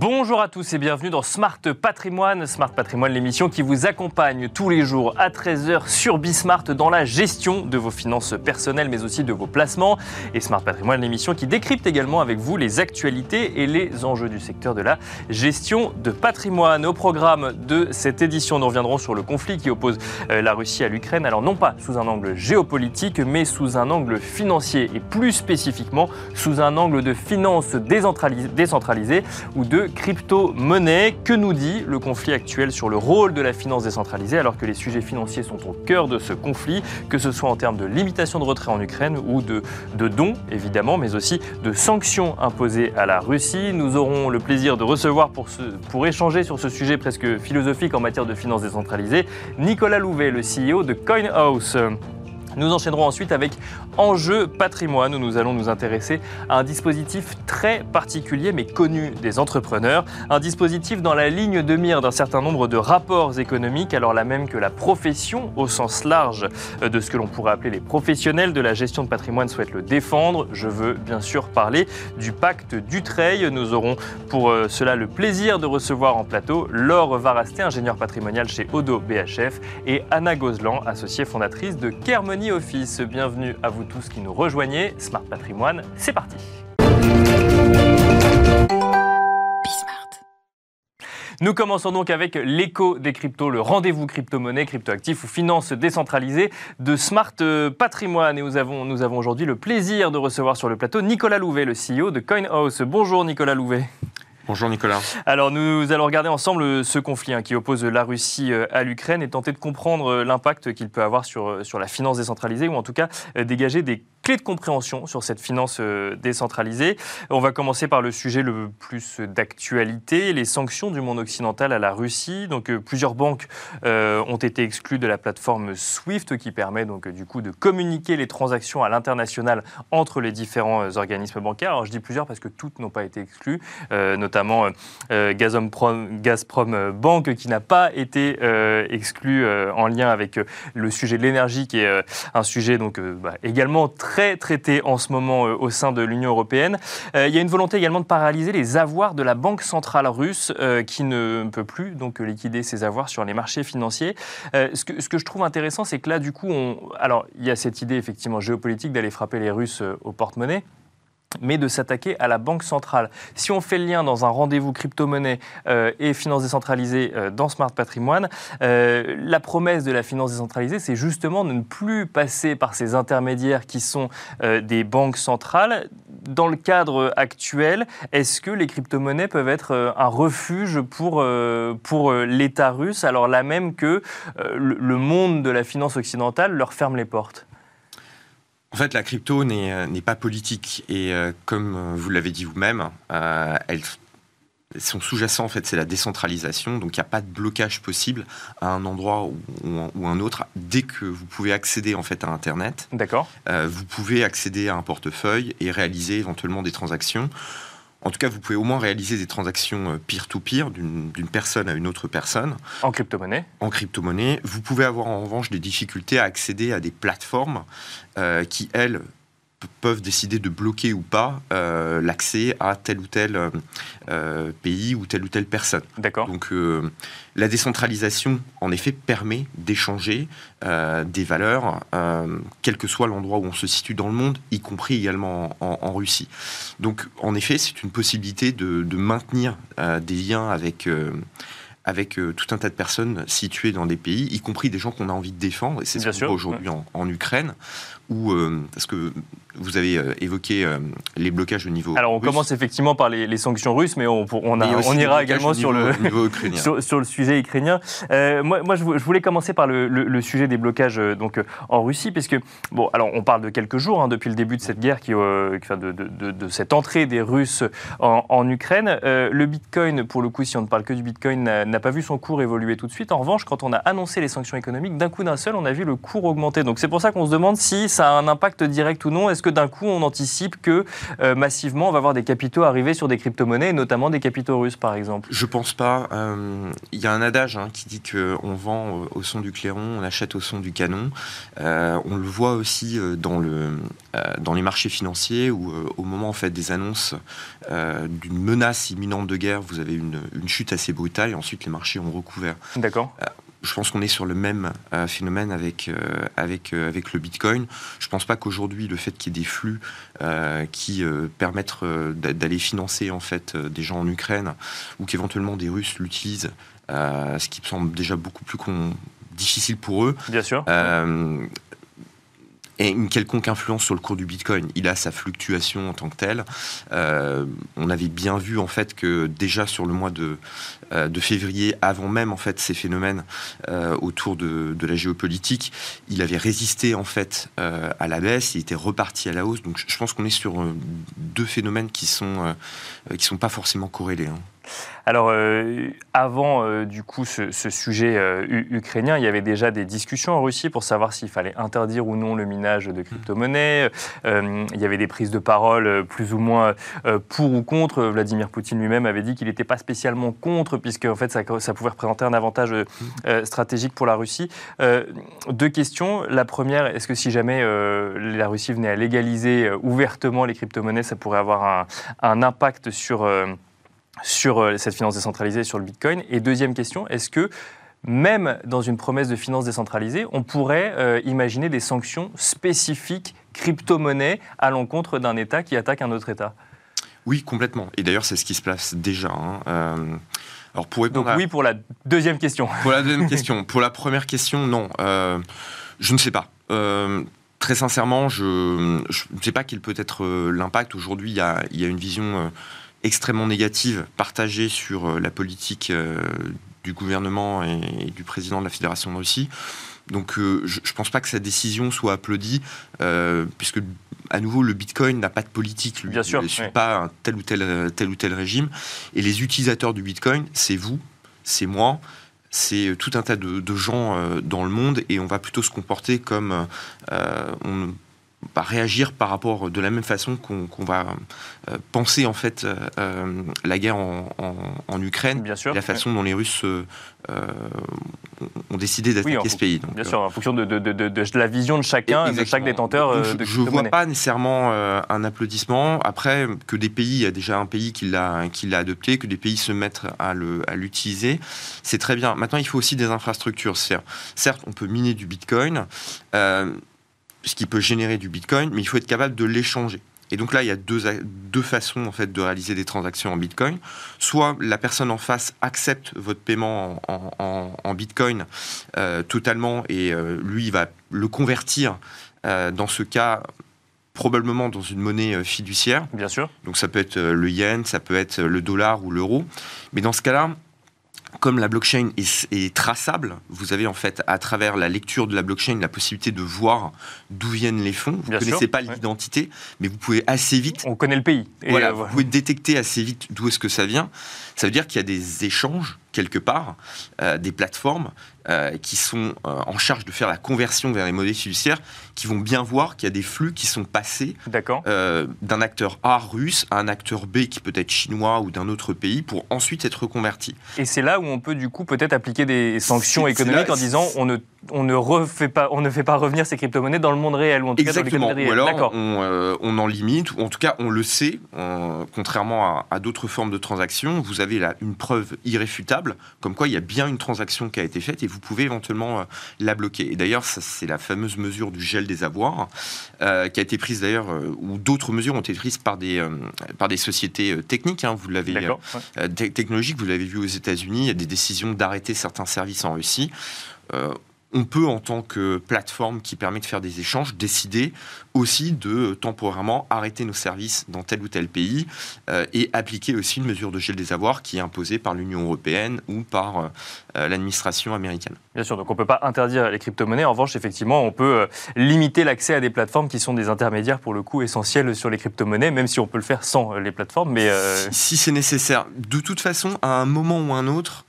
Bonjour à tous et bienvenue dans Smart Patrimoine. Smart Patrimoine, l'émission qui vous accompagne tous les jours à 13h sur Bismart dans la gestion de vos finances personnelles mais aussi de vos placements. Et Smart Patrimoine, l'émission qui décrypte également avec vous les actualités et les enjeux du secteur de la gestion de patrimoine. Au programme de cette édition, nous reviendrons sur le conflit qui oppose euh, la Russie à l'Ukraine. Alors non pas sous un angle géopolitique mais sous un angle financier et plus spécifiquement sous un angle de finances décentralisées ou de crypto-monnaie. Que nous dit le conflit actuel sur le rôle de la finance décentralisée alors que les sujets financiers sont au cœur de ce conflit, que ce soit en termes de limitation de retrait en Ukraine ou de, dons évidemment, mais aussi de sanctions imposées à la Russie. Nous aurons le plaisir de recevoir pour, pour échanger sur ce sujet presque philosophique en matière de finance décentralisée Nicolas Louvet, le CEO de CoinHouse. Nous enchaînerons ensuite avec Enjeu patrimoine où nous allons nous intéresser à un dispositif très particulier mais connu des entrepreneurs, un dispositif dans la ligne de mire d'un certain nombre de rapports économiques alors là même que la profession au sens large de ce que l'on pourrait appeler les professionnels de la gestion de patrimoine souhaitent le défendre. Je veux bien sûr parler du pacte d'Utreil. Nous aurons pour euh, cela le plaisir de recevoir en plateau Laure Varasté, ingénieure patrimoniale chez Odo BHF et Anna Gozlan, associée fondatrice de Office. Bienvenue à vous tous qui nous rejoignez. Smart Patrimoine, c'est parti. Nous commençons donc avec l'écho des cryptos, le rendez-vous crypto-monnaie, crypto-actifs ou finances décentralisées de Smart Patrimoine. Et nous avons, nous avons aujourd'hui le plaisir de recevoir sur le plateau Nicolas Louvet, le CEO de CoinHouse. Bonjour Nicolas Louvet. Bonjour Nicolas. Alors nous allons regarder ensemble ce conflit hein, qui oppose la Russie euh, à l'Ukraine et tenter de comprendre euh, l'impact qu'il peut avoir sur, euh, sur la finance décentralisée ou en tout cas dégager des clés de compréhension sur cette finance euh, décentralisée. On va commencer par le sujet le plus d'actualité, les sanctions du monde occidental à la Russie. Donc euh, plusieurs banques euh, ont été exclues de la plateforme SWIFT qui permet donc du coup de communiquer les transactions à l'international entre les différents organismes bancaires. Alors je dis plusieurs parce que toutes n'ont pas été exclues, notamment Gazprom, Gazprom Bank qui n'a pas été exclue en lien avec le sujet de l'énergie qui est un sujet donc bah, également très traité en ce moment euh, au sein de l'Union européenne. Euh, il y a une volonté également de paralyser les avoirs de la Banque centrale russe euh, qui ne peut plus donc liquider ses avoirs sur les marchés financiers. ce, que, ce, que, je trouve intéressant, c'est que là, du coup, on... alors il y a cette idée effectivement géopolitique d'aller frapper les Russes au porte-monnaie mais de s'attaquer à la banque centrale. Si on fait le lien dans un rendez-vous crypto-monnaie euh, et finance décentralisée euh, dans Smart Patrimoine, euh, la promesse de la finance décentralisée, c'est justement de ne plus passer par ces intermédiaires qui sont des banques centrales. Dans le cadre actuel, est-ce que les crypto-monnaies peuvent être un refuge pour, pour l'État russe, alors là même que le monde de la finance occidentale leur ferme les portes? En fait, la crypto n'est euh, pas politique et euh, comme euh, vous l'avez dit vous-même, son sous-jacent, en fait, c'est la décentralisation. Donc, il n'y a pas de blocage possible à un endroit ou, ou, un autre. Dès que vous pouvez accéder, en fait, à Internet, D'accord. vous pouvez accéder à un portefeuille et réaliser éventuellement des transactions. En tout cas, vous pouvez au moins réaliser des transactions euh, peer-to-peer d'une personne à une autre personne. En crypto-monnaie En crypto-monnaie. Vous pouvez avoir en revanche des difficultés à accéder à des plateformes euh, qui, elles, peuvent décider de bloquer ou pas euh, l'accès à tel ou tel euh, euh, pays ou telle ou telle personne. D'accord. Donc la décentralisation, en effet, permet d'échanger des valeurs, quel que soit l'endroit où on se situe dans le monde, y compris également en, Russie. Donc en effet, c'est une possibilité de, de maintenir des liens avec avec tout un tas de personnes situées dans des pays, y compris des gens qu'on a envie de défendre. Et c'est ce qu'on voit aujourd'hui en, en, Ukraine, où, parce que vous avez euh, évoqué euh, les blocages au niveau. Alors on commence effectivement par les, sanctions russes, mais on, on, on ira également sur, le, sur, le sujet ukrainien. Euh, moi, moi, je voulais commencer par le, sujet des blocages donc, en Russie, puisque, bon, alors on parle de quelques jours hein, depuis le début de cette guerre, qui, de, de, de, cette entrée des Russes en, en Ukraine. le Bitcoin, pour le coup, si on ne parle que du Bitcoin, n'a pas vu son cours évoluer tout de suite. En revanche, quand on a annoncé les sanctions économiques, d'un coup d'un seul, on a vu le cours augmenter. Donc c'est pour ça qu'on se demande si ça a un impact direct ou non. Est-ce que d'un coup on anticipe que massivement on va avoir des capitaux arriver sur des crypto-monnaies, notamment des capitaux russes par exemple Je pense pas. Il y a un adage hein, qui dit qu'on vend au son du clairon, on achète au son du canon. on le voit aussi dans, le, dans les marchés financiers où au moment en fait, des annonces d'une menace imminente de guerre, vous avez une, une chute assez brutale et ensuite les marchés ont recouvert. D'accord je pense qu'on est sur le même euh, phénomène avec, euh, avec, euh, avec le Bitcoin. Je ne pense pas qu'aujourd'hui, le fait qu'il y ait des flux qui permettent d'aller financer en fait, des gens en Ukraine ou qu'éventuellement des Russes l'utilisent, ce qui me semble déjà beaucoup plus difficile pour eux. Bien sûr et une quelconque influence sur le cours du Bitcoin. Il a sa fluctuation en tant que telle. Euh, on avait bien vu en fait que déjà sur le mois de, euh, février, avant même en fait ces phénomènes euh, autour de, de, la géopolitique, il avait résisté en fait à la baisse, il était reparti à la hausse. Donc je pense qu'on est sur deux phénomènes qui sont qui sont pas forcément corrélés. Hein. Alors, euh, avant euh, du coup ce, sujet euh, ukrainien, il y avait déjà des discussions en Russie pour savoir s'il fallait interdire ou non le minage de crypto-monnaies. il y avait des prises de parole plus ou moins pour ou contre. Vladimir Poutine lui-même avait dit qu'il n'était pas spécialement contre, puisque en fait ça, pouvait représenter un avantage stratégique pour la Russie. deux questions. La première, est-ce que si jamais la Russie venait à légaliser ouvertement les crypto-monnaies, ça pourrait avoir un impact sur sur euh, cette finance décentralisée, sur le Bitcoin Et deuxième question, est-ce que même dans une promesse de finance décentralisée, on pourrait euh, imaginer des sanctions spécifiques crypto-monnaies à l'encontre d'un État qui attaque un autre État? Oui, complètement. Et d'ailleurs, c'est ce qui se passe déjà. Hein. Euh, alors pour Donc oui pour la deuxième question. Pour la deuxième question. Pour la première question, non. je ne sais pas. très sincèrement, je ne sais pas quel peut être l'impact. Aujourd'hui, il y, y a, une vision extrêmement négative partagée sur euh, la politique euh, du gouvernement et, du président de la Fédération de Russie. Donc euh, je ne pense pas que sa décision soit applaudie, puisque à nouveau le Bitcoin n'a pas de politique, lui. Bien sûr, il ne suit pas un tel ou tel, tel ou tel régime. Et les utilisateurs du Bitcoin, c'est vous, c'est moi, c'est tout un tas de, gens dans le monde, et on va plutôt se comporter comme on va réagir par rapport de la même façon qu'on va euh, penser en fait euh, euh, la guerre en, Ukraine, bien sûr, la façon dont les Russes ont décidé d'attaquer ce pays. bien sûr, en fonction de, la vision de chacun, de chaque détenteur. je ne vois pas nécessairement un applaudissement. Après, que des pays, il y a déjà un pays qui l'a adopté, que des pays se mettent à l'utiliser, c'est très bien. Maintenant, il faut aussi des infrastructures. Certes, on peut miner du Bitcoin ce qui peut générer du Bitcoin, mais il faut être capable de l'échanger. Et donc là, il y a deux, deux façons en fait de réaliser des transactions en Bitcoin. Soit la personne en face accepte votre paiement en, Bitcoin euh, totalement et euh, lui, il va le convertir euh, dans ce cas probablement dans une monnaie fiduciaire. Bien sûr. Donc ça peut être le yen, ça peut être le dollar ou l'euro. Mais dans ce cas-là, comme la blockchain est, traçable, vous avez en fait à travers la lecture de la blockchain la possibilité de voir d'où viennent les fonds. Vous ne connaissez pas l'identité, mais vous pouvez assez vite. On connaît le pays. voilà, euh, vous pouvez détecter assez vite d'où est-ce que ça vient. Ça veut dire qu'il y a des échanges quelque part, euh, des plateformes euh, qui sont euh, en charge de faire la conversion vers les modèles fiduciaires, qui vont bien voir qu'il y a des flux qui sont passés d'un acteur A russe à un acteur B qui peut être chinois ou d'un autre pays pour ensuite être reconverti. Et c'est là où on peut du coup peut-être appliquer des sanctions économiques en disant on ne on ne refait pas, on ne fait pas revenir ces crypto-monnaies dans le monde réel ou en tout Exactement. cas dans Ou alors on, on, en limite ou en tout cas on le sait. contrairement à, à d'autres formes de transactions, vous avez là une preuve irréfutable comme quoi il y a bien une transaction qui a été faite et vous pouvez éventuellement euh, la bloquer. Et d'ailleurs, c'est la fameuse mesure du gel des avoirs euh, qui a été prise d'ailleurs, euh, ou d'autres mesures ont été prises par des, par des sociétés techniques, hein, vous l'avez technologiques, vous l'avez vu aux États-Unis, il y a des décisions d'arrêter certains services en Russie on peut, en tant que plateforme qui permet de faire des échanges, décider aussi de euh, temporairement arrêter nos services dans tel ou tel pays euh, et appliquer aussi une mesure de gel des avoirs qui est imposée par l'Union européenne ou par euh, l'administration américaine. Bien sûr, donc on ne peut pas interdire les crypto-monnaies. En revanche, effectivement, on peut limiter l'accès à des plateformes qui sont des intermédiaires pour le coup essentiels sur les crypto-monnaies, même si on peut le faire sans les plateformes. Mais si c'est nécessaire, de toute façon, à un moment ou un autre,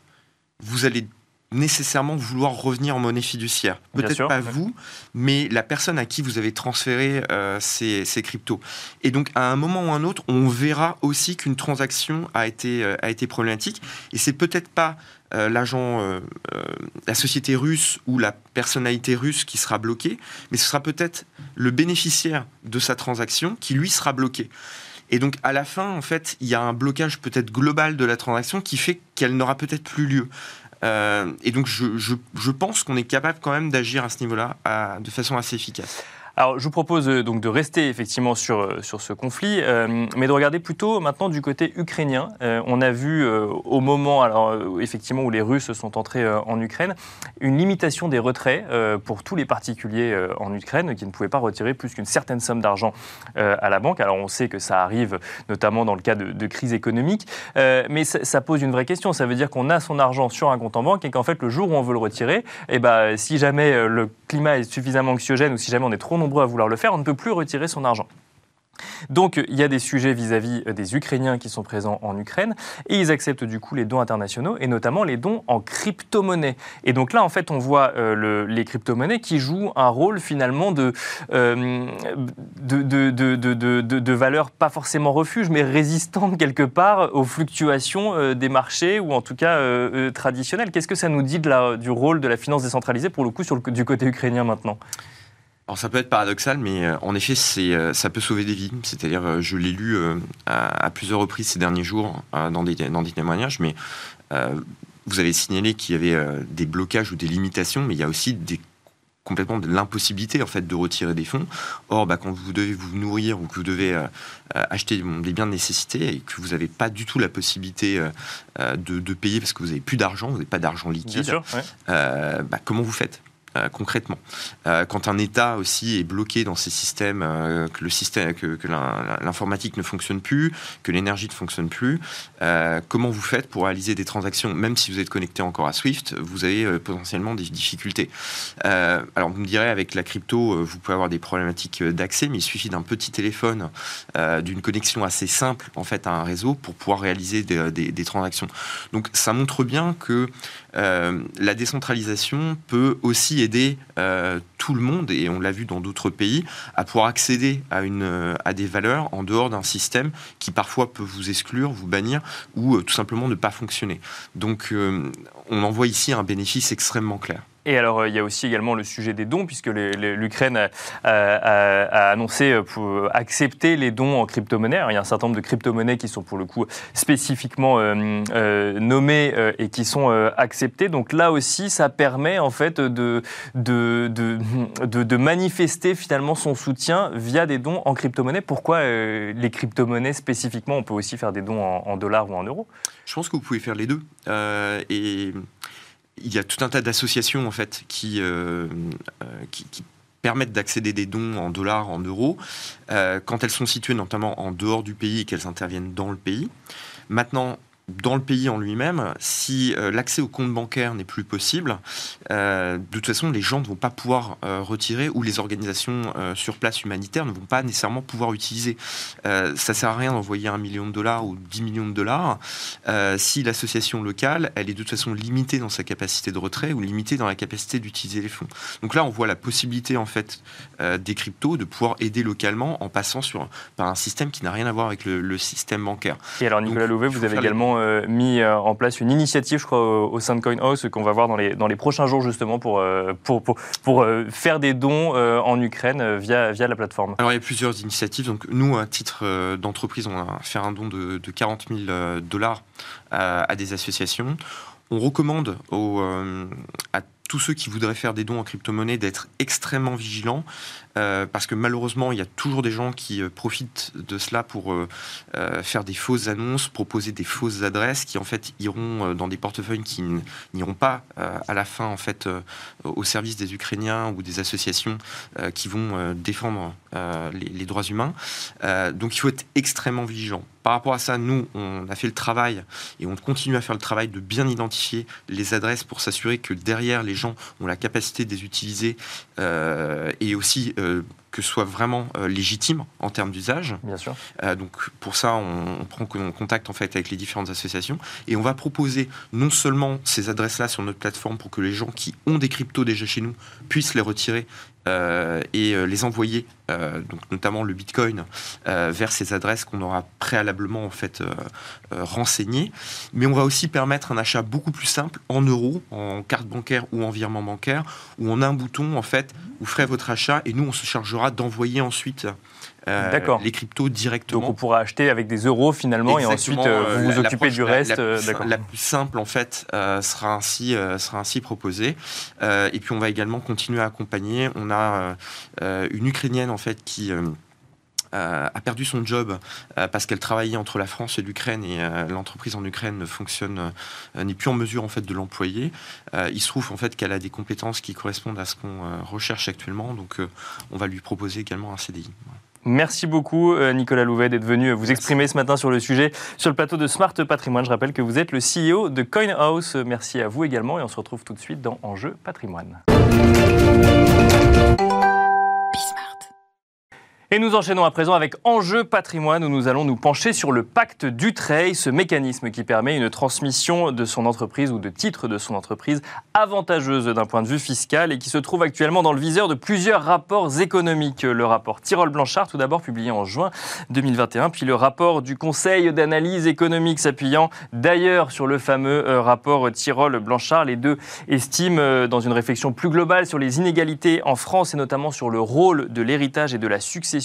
vous allez nécessairement vouloir revenir en monnaie fiduciaire. Peut-être pas vous, mais la personne à qui vous avez transféré euh, ces, cryptos. Et donc, à un moment ou un autre, on verra aussi qu'une transaction a été, euh, a été problématique. Et c'est peut-être pas euh, l'agent, la société russe ou la personnalité russe qui sera bloquée, mais ce sera peut-être le bénéficiaire de sa transaction qui, lui, sera bloqué. Et donc, à la fin, en fait, il y a un blocage peut-être global de la transaction qui fait qu'elle n'aura peut-être plus lieu. Euh, et donc, je, je, je pense qu'on est capable quand même d'agir à ce niveau-là de façon assez efficace. Alors, je vous propose euh, donc de rester effectivement sur, euh, sur ce conflit, euh, mais de regarder plutôt maintenant du côté ukrainien. on a vu au moment, alors effectivement, où les Russes sont entrés en Ukraine, une limitation des retraits pour tous les particuliers en Ukraine qui ne pouvaient pas retirer plus qu'une certaine somme d'argent à la banque. Alors, on sait que ça arrive notamment dans le cas de, crise économique, mais ça, pose une vraie question. Ça veut dire qu'on a son argent sur un compte en banque et qu'en fait, le jour où on veut le retirer, eh ben, si jamais le climat est suffisamment anxiogène ou si jamais on est trop nombreux à vouloir le faire, on ne peut plus retirer son argent. Donc il y a des sujets vis-à-vis euh, des Ukrainiens qui sont présents en Ukraine et ils acceptent du coup les dons internationaux et notamment les dons en crypto-monnaie. Et donc là en fait on voit euh, les crypto-monnaies qui jouent un rôle finalement de, euh, de, de, de, valeur pas forcément refuge mais résistant quelque part aux fluctuations des marchés ou en tout cas traditionnels. Qu'est-ce que ça nous dit de du rôle de la finance décentralisée pour le coup du côté ukrainien maintenant? Alors ça peut être paradoxal, mais euh, en effet, c'est, euh, ça peut sauver des vies. C'est-à-dire, euh, je l'ai lu à, plusieurs reprises ces derniers jours dans, des, dans des témoignages, mais vous avez signalé qu'il y avait des blocages ou des limitations, mais il y a aussi des complètement de l'impossibilité en fait de retirer des fonds. Or, bah, quand vous devez vous nourrir ou que vous devez acheter des biens de nécessité et que vous n'avez pas du tout la possibilité de, payer parce que vous n'avez plus d'argent, vous n'avez pas d'argent liquide, bah, comment vous faites? Concrètement. Euh, quand un État aussi est bloqué dans ses systèmes, euh, que le système, que, l'informatique ne fonctionne plus, que l'énergie ne fonctionne plus, comment vous faites pour réaliser des transactions? Même si vous êtes connecté encore à Swift, vous avez potentiellement des difficultés. alors vous me direz, avec la crypto, vous pouvez avoir des problématiques d'accès, mais il suffit d'un petit téléphone, d'une connexion assez simple en fait à un réseau pour pouvoir réaliser des, des transactions. Donc ça montre bien que la décentralisation peut aussi aider euh, tout le monde, et on l'a vu dans d'autres pays, à pouvoir accéder à, euh, à des valeurs en dehors d'un système qui parfois peut vous exclure, vous bannir, ou euh, tout simplement ne pas fonctionner. Donc on en voit ici un bénéfice extrêmement clair. Et alors, euh, il y a aussi également le sujet des dons, puisque l'Ukraine a, annoncé euh, pour accepter les dons en crypto-monnaie. Il y a un certain nombre de crypto-monnaies qui sont pour le coup spécifiquement euh, nommées et qui sont acceptées. Donc là aussi, ça permet en fait de, de, de, manifester finalement son soutien via des dons en crypto-monnaie. Pourquoi les crypto-monnaies spécifiquement On peut aussi faire des dons en, en, dollars ou en euros? Je pense que vous pouvez faire les deux. et il y a tout un tas d'associations en fait qui, euh, euh, qui, permettent d'accéder des dons en dollars, en euros, euh, quand elles sont situées notamment en dehors du pays et qu'elles interviennent dans le pays. Maintenant, dans le pays en lui-même, si euh, l'accès au compte bancaire n'est plus possible, euh, de toute façon, les gens ne vont pas pouvoir euh, retirer ou les organisations sur place humanitaires ne vont pas nécessairement pouvoir utiliser. ça sert à rien d'envoyer un million de dollars ou 10 millions de dollars si l'association locale, elle est de toute façon limitée dans sa capacité de retrait ou limitée dans la capacité d'utiliser les fonds. Donc là, on voit la possibilité en fait des cryptos de pouvoir aider localement en passant sur, par un système qui n'a rien à voir avec le, système bancaire. Et alors, Nicolas Louvet, vous avez également euh, mis euh, en place une initiative, je crois, au, Sandcoin House, qu'on va voir dans les, dans les prochains jours, justement, pour, euh, pour, pour, faire des dons en Ukraine via, via la plateforme. Alors, il y a plusieurs initiatives. Donc, nous, à titre d'entreprise, on va faire un don de, de 40 000 dollars à, des associations. On recommande aux, à tous ceux qui voudraient faire des dons en crypto-monnaie d'être extrêmement vigilants euh, parce que malheureusement, il y a toujours des gens qui euh, profitent de cela pour euh, faire des fausses annonces, proposer des fausses adresses qui en fait iront dans des portefeuilles qui n'iront pas à la fin en fait au service des Ukrainiens ou des associations qui vont défendre les, les, droits humains. donc il faut être extrêmement vigilant. Par rapport à ça, nous, on a fait le travail et on continue à faire le travail de bien identifier les adresses pour s'assurer que derrière, les gens ont la capacité de les utiliser et aussi que ce soit vraiment légitime en termes d'usage. Bien sûr. donc pour ça, on, prend contact en fait avec les différentes associations et on va proposer non seulement ces adresses-là sur notre plateforme pour que les gens qui ont des cryptos déjà chez nous puissent les retirer euh, et euh, les envoyer, euh, donc notamment le Bitcoin, vers ces adresses qu'on aura préalablement en fait renseignées. Mais on va aussi permettre un achat beaucoup plus simple en euros, en carte bancaire ou en virement bancaire, où on a un bouton en fait, vous ferez votre achat et nous on se chargera d'envoyer ensuite euh, les cryptos directement. Donc on pourra acheter avec des euros finalement et ensuite euh, vous vous occupez du reste. La, euh, la, plus simple en fait sera ainsi sera ainsi proposée. et puis on va également continuer à accompagner. On a une Ukrainienne en fait qui a perdu son job parce qu'elle travaillait entre la France et l'Ukraine et l'entreprise en Ukraine ne fonctionne, n'est plus en mesure en fait de l'employer. il se trouve en fait qu'elle a des compétences qui correspondent à ce qu'on recherche actuellement, donc on va lui proposer également un CDI. Merci beaucoup euh, Nicolas Louvet d'être venu vous exprimer ce matin sur le sujet sur le plateau de Smart Patrimoine. Je rappelle que vous êtes le CEO de CoinHouse. Merci à vous également et on se retrouve tout de suite dans Enjeu Patrimoine. Et nous enchaînons à présent avec Enjeu patrimoine où nous allons nous pencher sur le pacte d'Utreil, ce mécanisme qui permet une transmission de son entreprise ou de titre de son entreprise avantageuse d'un point de vue fiscal et qui se trouve actuellement dans le viseur de plusieurs rapports économiques. Le rapport Tirol-Blanchard, tout d'abord publié en juin 2021, puis le rapport du Conseil d'analyse économique s'appuyant d'ailleurs sur le fameux euh, rapport Tirol-Blanchard. Les deux estiment, euh, dans une réflexion plus globale sur les inégalités en France et notamment sur le rôle de l'héritage et de la succession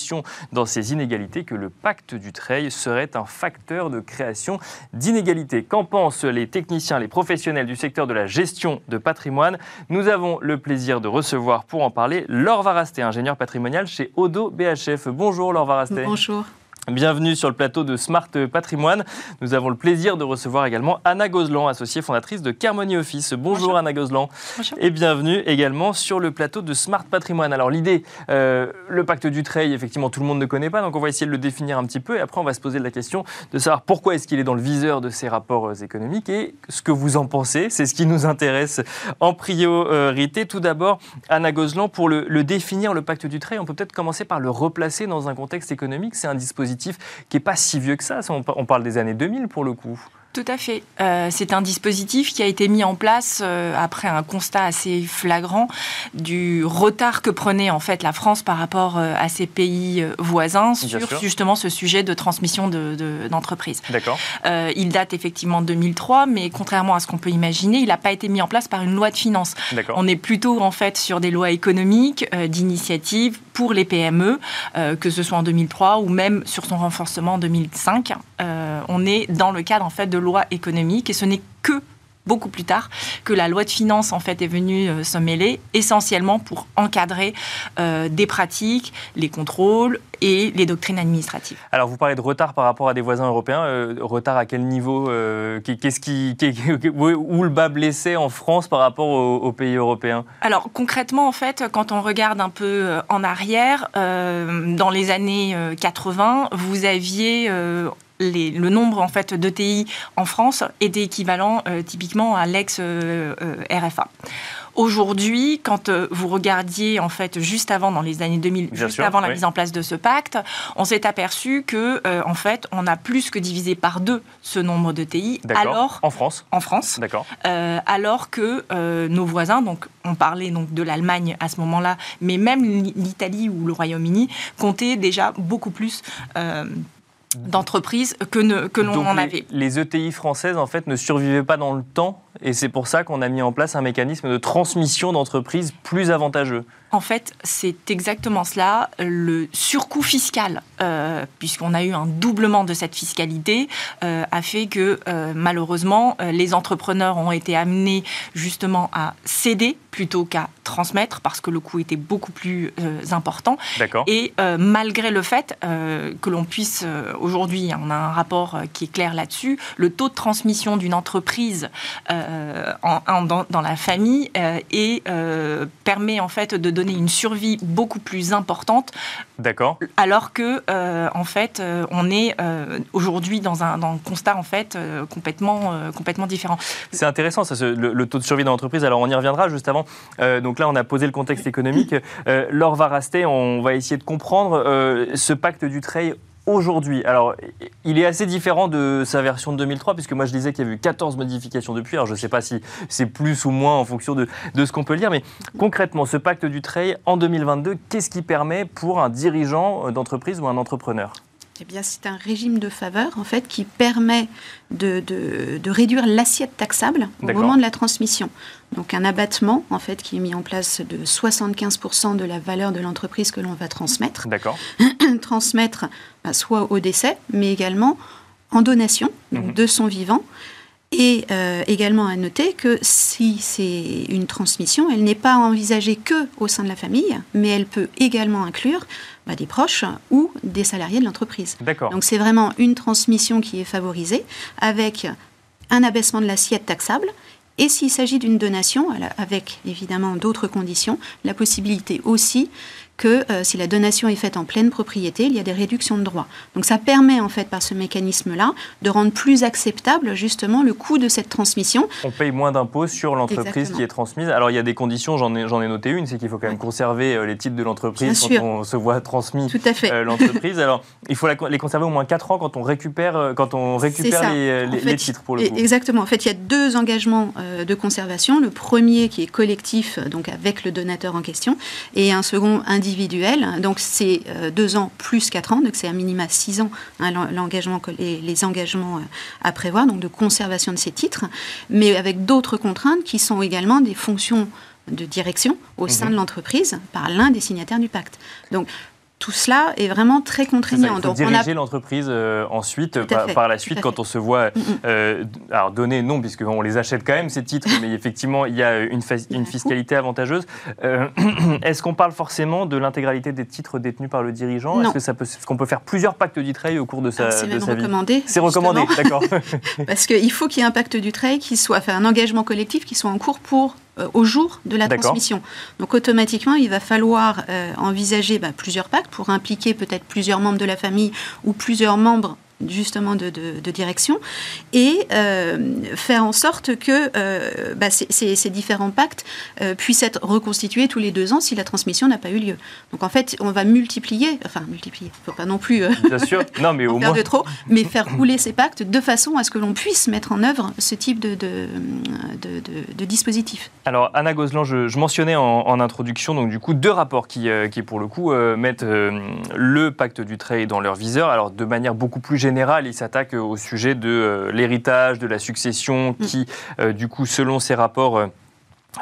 dans ces inégalités que le pacte du Treil serait un facteur de création d'inégalités. Qu'en pensent les techniciens, les professionnels du secteur de la gestion de patrimoine? Nous avons le plaisir de recevoir pour en parler Laure Varasté, ingénieur patrimonial chez Odo BHF. Bonjour Laure Varasté. Bonjour. Bienvenue sur le plateau de Smart Patrimoine. Nous avons le plaisir de recevoir également Anna Gozlan, associée fondatrice de Carmony Office. Bonjour, Anna Gozlan. Bonjour. Et bienvenue également sur le plateau de Smart Patrimoine. Alors l'idée, euh, le pacte du Treil, effectivement, tout le monde ne connaît pas, donc on va essayer de le définir un petit peu et après on va se poser la question de savoir pourquoi est-ce qu'il est dans le viseur de ces rapports euh, économiques et ce que vous en pensez. C'est ce qui nous intéresse en priorité. Tout d'abord, Anna Gozlan, pour le, le définir, le pacte du Treil, on peut peut-être commencer par le replacer dans un contexte économique. C'est un dispositif qui n'est pas si vieux que ça. On parle des années 2000 pour le coup. Tout à fait. Euh, c'est un dispositif qui a été mis en place euh, après un constat assez flagrant du retard que prenait en fait la France par rapport euh, à ses pays voisins sur justement ce sujet de transmission d'entreprises. De, D'accord. il date effectivement de 2003, mais contrairement à ce qu'on peut imaginer, il n'a pas été mis en place par une loi de finances. On est plutôt en fait sur des lois économiques, d'initiative pour les PME, que ce soit en 2003 ou même sur son renforcement en 2005. on est dans le cadre en fait de loi économique et ce n'est que beaucoup plus tard que la loi de finances en fait est venue euh, se mêler essentiellement pour encadrer euh, des pratiques, les contrôles et les doctrines administratives. Alors vous parlez de retard par rapport à des voisins européens, euh, retard à quel niveau Qu'est-ce qui, où le bas blessé en France par rapport aux, pays européens Alors concrètement en fait, quand on regarde un peu en arrière, dans les années 80, vous aviez le nombre en fait d'ETI en France était équivalent euh, typiquement à l'ex-RFA. Euh, euh, Aujourd'hui, quand vous regardiez en fait juste avant, dans les années 2000, juste avant la mise en place de ce pacte, on s'est aperçu que en fait, on a plus que divisé par deux ce nombre de TI. Alors en France. En France. D'accord. alors que nos voisins, donc on parlait donc de l'Allemagne à ce moment-là, mais même l'Italie ou le Royaume-Uni comptaient déjà beaucoup plus d'entreprises que, que l'on en avait. Les ETI françaises, en fait, ne survivaient pas dans le temps, et c'est pour ça qu'on a mis en place un mécanisme de transmission d'entreprises plus avantageux. En fait, c'est exactement cela. Le surcoût fiscal, euh, puisqu'on a eu un doublement de cette fiscalité, euh, a fait que euh, malheureusement, les entrepreneurs ont été amenés justement à céder plutôt qu'à transmettre, parce que le coût était beaucoup plus important. Et malgré le fait que l'on puisse, aujourd'hui, on a un rapport qui est clair là-dessus, le taux de transmission d'une entreprise en, dans, dans, la famille et permet en fait de donner une survie beaucoup plus importante. D'accord. Alors que, en fait, on est aujourd'hui dans un, dans un, constat en fait complètement, complètement différent. C'est intéressant, ça, le, taux de survie dans l'entreprise. Alors, on y reviendra juste avant. donc là, on a posé le contexte économique. Laure va rester, on va essayer de comprendre ce pacte du trail aujourd'hui. Alors, il est assez différent de sa version de 2003, puisque moi je disais qu'il y a eu 14 modifications depuis. Alors, je ne sais pas si c'est plus ou moins en fonction de, ce qu'on peut lire, mais concrètement, ce pacte du trail en 2022, qu'est-ce qui permet pour un dirigeant d'entreprise ou un entrepreneur? Eh bien, c'est un régime de faveur en fait qui permet de, de, réduire l'assiette taxable au moment de la transmission. Donc un abattement en fait qui est mis en place de 75% de la valeur de l'entreprise que l'on va transmettre. D'accord. transmettre bah, soit au décès, mais également en donation mhm. de son vivant. Et euh, également à noter que si c'est une transmission, elle n'est pas envisagée que au sein de la famille, mais elle peut également inclure bah, des proches ou des salariés de l'entreprise. Donc c'est vraiment une transmission qui est favorisée avec un abaissement de l'assiette taxable et s'il s'agit d'une donation, avec évidemment d'autres conditions, la possibilité aussi que euh, si la donation est faite en pleine propriété, il y a des réductions de droits. Donc ça permet en fait par ce mécanisme-là de rendre plus acceptable justement le coût de cette transmission. On paye moins d'impôts sur l'entreprise qui est transmise. Alors il y a des conditions, j'en ai, ai noté une, c'est qu'il faut quand même conserver euh, les titres de l'entreprise quand on se voit transmis euh, l'entreprise. Alors il faut les conserver au moins 4 ans quand on récupère, quand on récupère les, titres pour le coup. Exactement. En fait, il y a deux engagements de conservation. Le premier qui est collectif, donc avec le donateur en question, et un second individuel Donc c'est euh, deux ans plus quatre ans, donc c'est un minima six ans hein, l'engagement, les, les engagements euh, à prévoir, donc de conservation de ces titres, mais avec d'autres contraintes qui sont également des fonctions de direction au sein mhm. de l'entreprise par l'un des signataires du pacte. Donc tout cela est vraiment très contraignant. il faut diriger l'entreprise euh, ensuite, par, la suite, quand on se voit, mm, mm. euh, alors donner non, puisqu'on les achète quand même ces titres, mais effectivement il y a une, une fiscalité avantageuse. Euh, est-ce qu'on parle forcément de l'intégralité des titres détenus par le dirigeant? Est-ce que ça peut, qu'on peut faire plusieurs pactes du trail au cours de sa, C'est recommandé. C'est recommandé, d'accord. Parce qu'il faut qu'il y ait un pacte du trail qui soit fait un engagement collectif qui soit en cours pour au jour de la transmission. Donc automatiquement, il va falloir euh, envisager bah, plusieurs pactes pour impliquer peut-être plusieurs membres de la famille ou plusieurs membres justement de, direction et euh, faire en sorte que euh, bah, ces, différents pactes euh, puissent être reconstitués tous les deux ans si la transmission n'a pas eu lieu. Donc en fait, on va multiplier, enfin multiplier, il ne faut pas non plus Bien sûr. Non, mais au faire moins... de trop, mais faire rouler ces pactes de façon à ce que l'on puisse mettre en œuvre ce type de, de, de, dispositif. Alors Anna Gozlan, je, mentionnais en, introduction donc du coup deux rapports qui, qui pour le coup mettent le pacte du trade dans leur viseur, alors de manière beaucoup plus général, il s'attaque au sujet de euh, l'héritage, de la succession, qui, mm. euh, du coup, selon ces rapports, euh,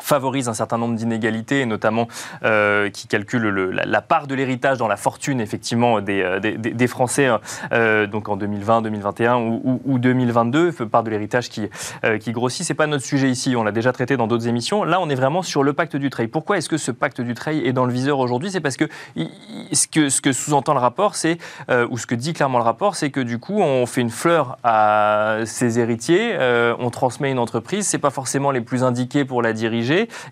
favorise un certain nombre d'inégalités, notamment euh, qui calcule la, part de l'héritage dans la fortune effectivement des, euh, Français, euh, donc en 2020, 2021 ou, ou, 2022, part de l'héritage qui, qui grossit. C'est pas notre sujet ici, on l'a déjà traité dans d'autres émissions. Là, on est vraiment sur le pacte du trail. Pourquoi est-ce que ce pacte du trail est dans le viseur aujourd'hui? C'est parce que ce que, ce que sous-entend le rapport, c'est ou ce que dit clairement le rapport, c'est que du coup, on fait une fleur à ses héritiers, on transmet une entreprise, c'est pas forcément les plus indiqués pour la diriger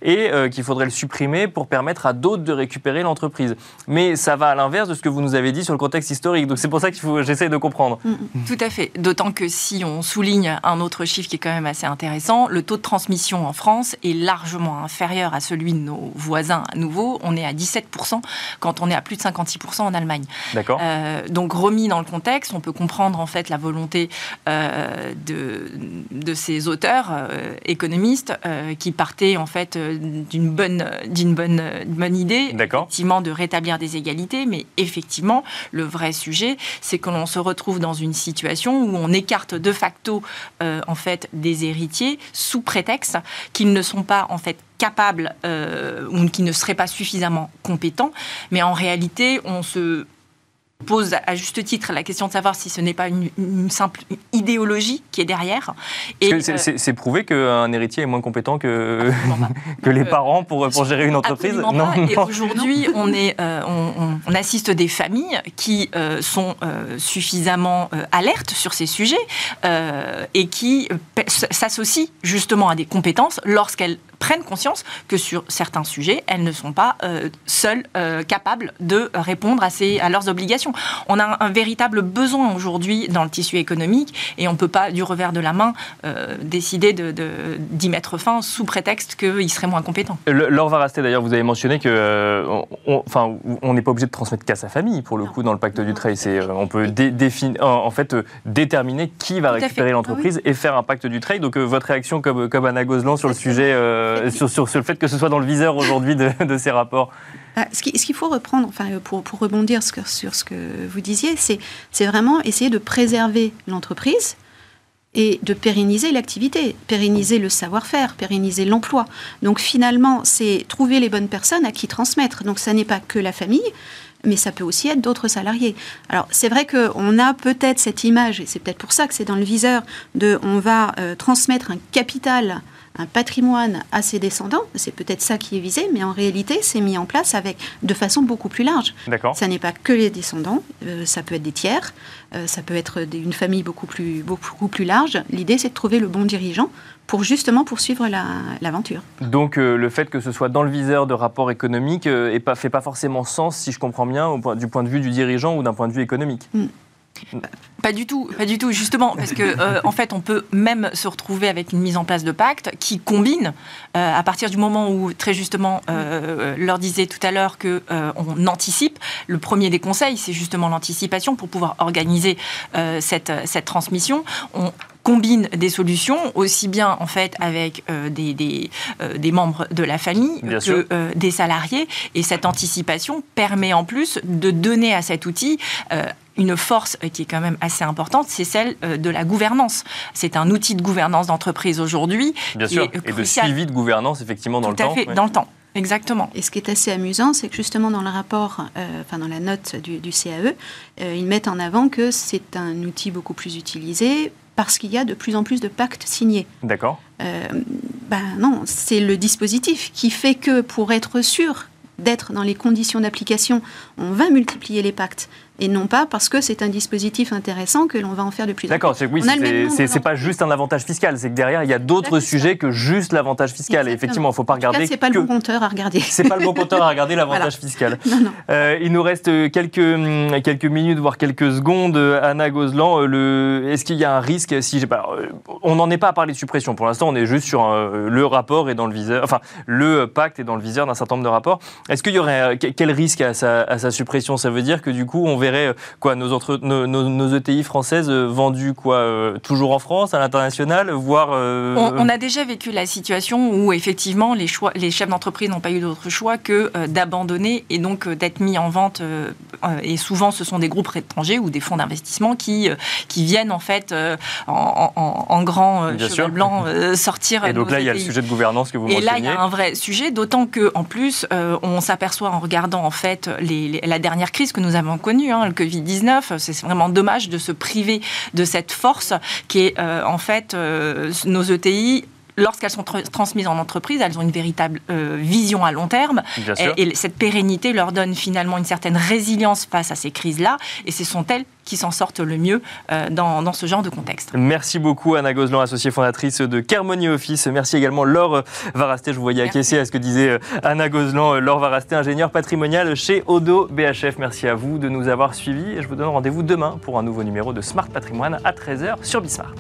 et euh, qu'il faudrait le supprimer pour permettre à d'autres de récupérer l'entreprise. Mais ça va à l'inverse de ce que vous nous avez dit sur le contexte historique. Donc c'est pour ça faut j'essaie de comprendre. Mm, mm. Tout à fait. D'autant que si on souligne un autre chiffre qui est quand même assez intéressant, le taux de transmission en France est largement inférieur à celui de nos voisins à nouveau. On est à 17% quand on est à plus de 56% en Allemagne. D'accord. Euh, donc remis dans le contexte, on peut comprendre en fait la volonté euh, de, de ces auteurs économistes qui partaient en fait euh, d'une bonne, d'une bonne, bonne idée, effectivement, de rétablir des égalités. Mais effectivement, le vrai sujet, c'est que l'on se retrouve dans une situation où on écarte de facto euh, en fait des héritiers sous prétexte qu'ils ne sont pas en fait capables euh, ou qui ne seraient pas suffisamment compétents. Mais en réalité, on se pose à juste titre la question de savoir si ce n'est pas une, simple idéologie qui est derrière. C'est prouvé qu'un héritier est moins compétent que, que les parents pour, pour gérer une entreprise Non. Et aujourd'hui, on, est, euh, on, assiste des familles qui euh, sont euh, suffisamment alertes sur ces sujets et qui s'associent justement à des compétences lorsqu'elles prennent conscience que sur certains sujets, elles ne sont pas seules capables de répondre à, ces, à leurs obligations. On a un, véritable besoin aujourd'hui dans le tissu économique et on ne peut pas, du revers de la main, décider d'y de, mettre fin sous prétexte qu'ils seraient moins compétents. Laure Varasté, d'ailleurs, vous avez mentionné que, enfin, on n'est pas obligé de transmettre qu'à sa famille, pour le coup, dans le pacte du trade. on peut définir, en fait, déterminer qui va récupérer l'entreprise et faire un pacte du trade. Donc, votre réaction, comme, comme Anna Gozlan, sur le sujet, sur, sur, le fait que ce soit dans le viseur aujourd'hui de, ces rapports ah, ce qu'il faut reprendre, enfin, pour, pour rebondir sur ce que vous disiez, c'est vraiment essayer de préserver l'entreprise et de pérenniser l'activité, pérenniser le savoir-faire, pérenniser l'emploi. Donc finalement, c'est trouver les bonnes personnes à qui transmettre. Donc ça n'est pas que la famille, mais ça peut aussi être d'autres salariés. Alors c'est vrai qu'on a peut-être cette image, et c'est peut-être pour ça que c'est dans le viseur, de on va euh, transmettre un capital un patrimoine à ses descendants, c'est peut-être ça qui est visé, mais en réalité, c'est mis en place avec de façon beaucoup plus large. D'accord. Ça n'est pas que les descendants, euh, ça peut être des tiers, euh, ça peut être une famille beaucoup plus, beaucoup plus large. L'idée, c'est de trouver le bon dirigeant pour justement poursuivre l'aventure. Donc euh, le fait que ce soit dans le viseur de rapports économiques ne fait pas forcément sens, si je comprends bien, du point de vue du dirigeant ou d'un point de vue économique. Mm. Pas du tout, pas du tout, justement, parce que euh, en fait, on peut même se retrouver avec une mise en place de pacte qui combine, euh, à partir du moment où, très justement, euh, leur disait tout à l'heure que on anticipe. Le premier des conseils, c'est justement l'anticipation pour pouvoir organiser cette, cette transmission. On combine des solutions aussi bien en fait avec des, des, des, membres de la famille que des salariés et cette anticipation permet en plus de donner à cet outil une force qui est quand même assez importante, c'est celle euh, de la gouvernance. C'est un outil de gouvernance d'entreprise aujourd'hui. Bien sûr, et de suivi de gouvernance, effectivement, dans le temps. Fait, dans le temps. Exactement. Et ce qui est assez amusant, c'est que justement dans le rapport, euh, enfin dans la note du, CAE, euh, ils mettent en avant que c'est un outil beaucoup plus utilisé parce qu'il y a de plus en plus de pactes signés. D'accord. ben non, c'est le dispositif qui fait que pour être sûr d'être dans les conditions d'application, on va multiplier les pactes et non pas parce que c'est un dispositif intéressant que l'on va en faire de plus en plus. D'accord, c'est oui, c'est pas juste un avantage fiscal, c'est que derrière il y a d'autres sujets que juste l'avantage fiscal. Et effectivement, il ne faut pas regarder. C'est pas le bon compteur à regarder. C'est pas le bon compteur à regarder l'avantage fiscal. Non, non. Euh, il nous reste quelques hum, quelques minutes, voire quelques secondes. Anna Gozlan, euh, le... est-ce qu'il y a un risque si euh, on n'en est pas à parler de suppression pour l'instant, on est juste sur le rapport et dans le viseur, enfin le pacte est dans le viseur d'un certain nombre de rapports. Est-ce qu'il y aurait quel risque à sa, à sa suppression? Ça veut dire que du coup on verrait euh, quoi, nos, entre, nos, ETI françaises euh, vendues quoi, euh, toujours en France, à l'international, voire... On, a déjà vécu la situation où effectivement les, choix, les chefs d'entreprise n'ont pas eu d'autre choix que d'abandonner et donc d'être mis en vente. et souvent ce sont des groupes étrangers ou des fonds d'investissement qui, qui viennent en fait en, en, grand cheval blanc sortir. Et donc là il y a le sujet de gouvernance que vous mentionnez. Et là il y a un vrai sujet, d'autant que en plus on s'aperçoit en regardant en fait les, la dernière crise que nous avons connue, hein, le Covid-19. C'est vraiment dommage de se priver de cette force qui est euh, en fait euh, nos ETI lorsqu'elles sont transmises en entreprise, elles ont une véritable euh, vision à long terme. Et, cette pérennité leur donne finalement une certaine résilience face à ces crises-là. Et ce sont elles qui s'en sortent le mieux euh, dans, dans, ce genre de contexte. Merci beaucoup Anna Gozlan, associée fondatrice de Kermoni Office. Merci également Laure Varasté, je vous voyais acquiescer à ce que disait euh, Anna Gozlan. Laure Varasté, ingénieure patrimoniale chez Odo BHF. Merci à vous de nous avoir suivis. Et je vous donne rendez-vous demain pour un nouveau numéro de Smart Patrimoine à 13h sur Bismart.